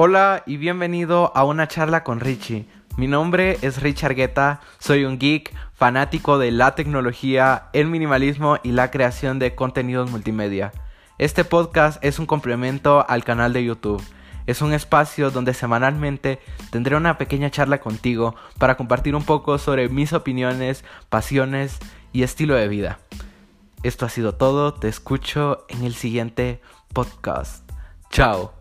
Hola y bienvenido a una charla con Richie. Mi nombre es Richard Guetta, soy un geek fanático de la tecnología, el minimalismo y la creación de contenidos multimedia. Este podcast es un complemento al canal de YouTube. Es un espacio donde semanalmente tendré una pequeña charla contigo para compartir un poco sobre mis opiniones, pasiones y estilo de vida. Esto ha sido todo, te escucho en el siguiente podcast. Chao.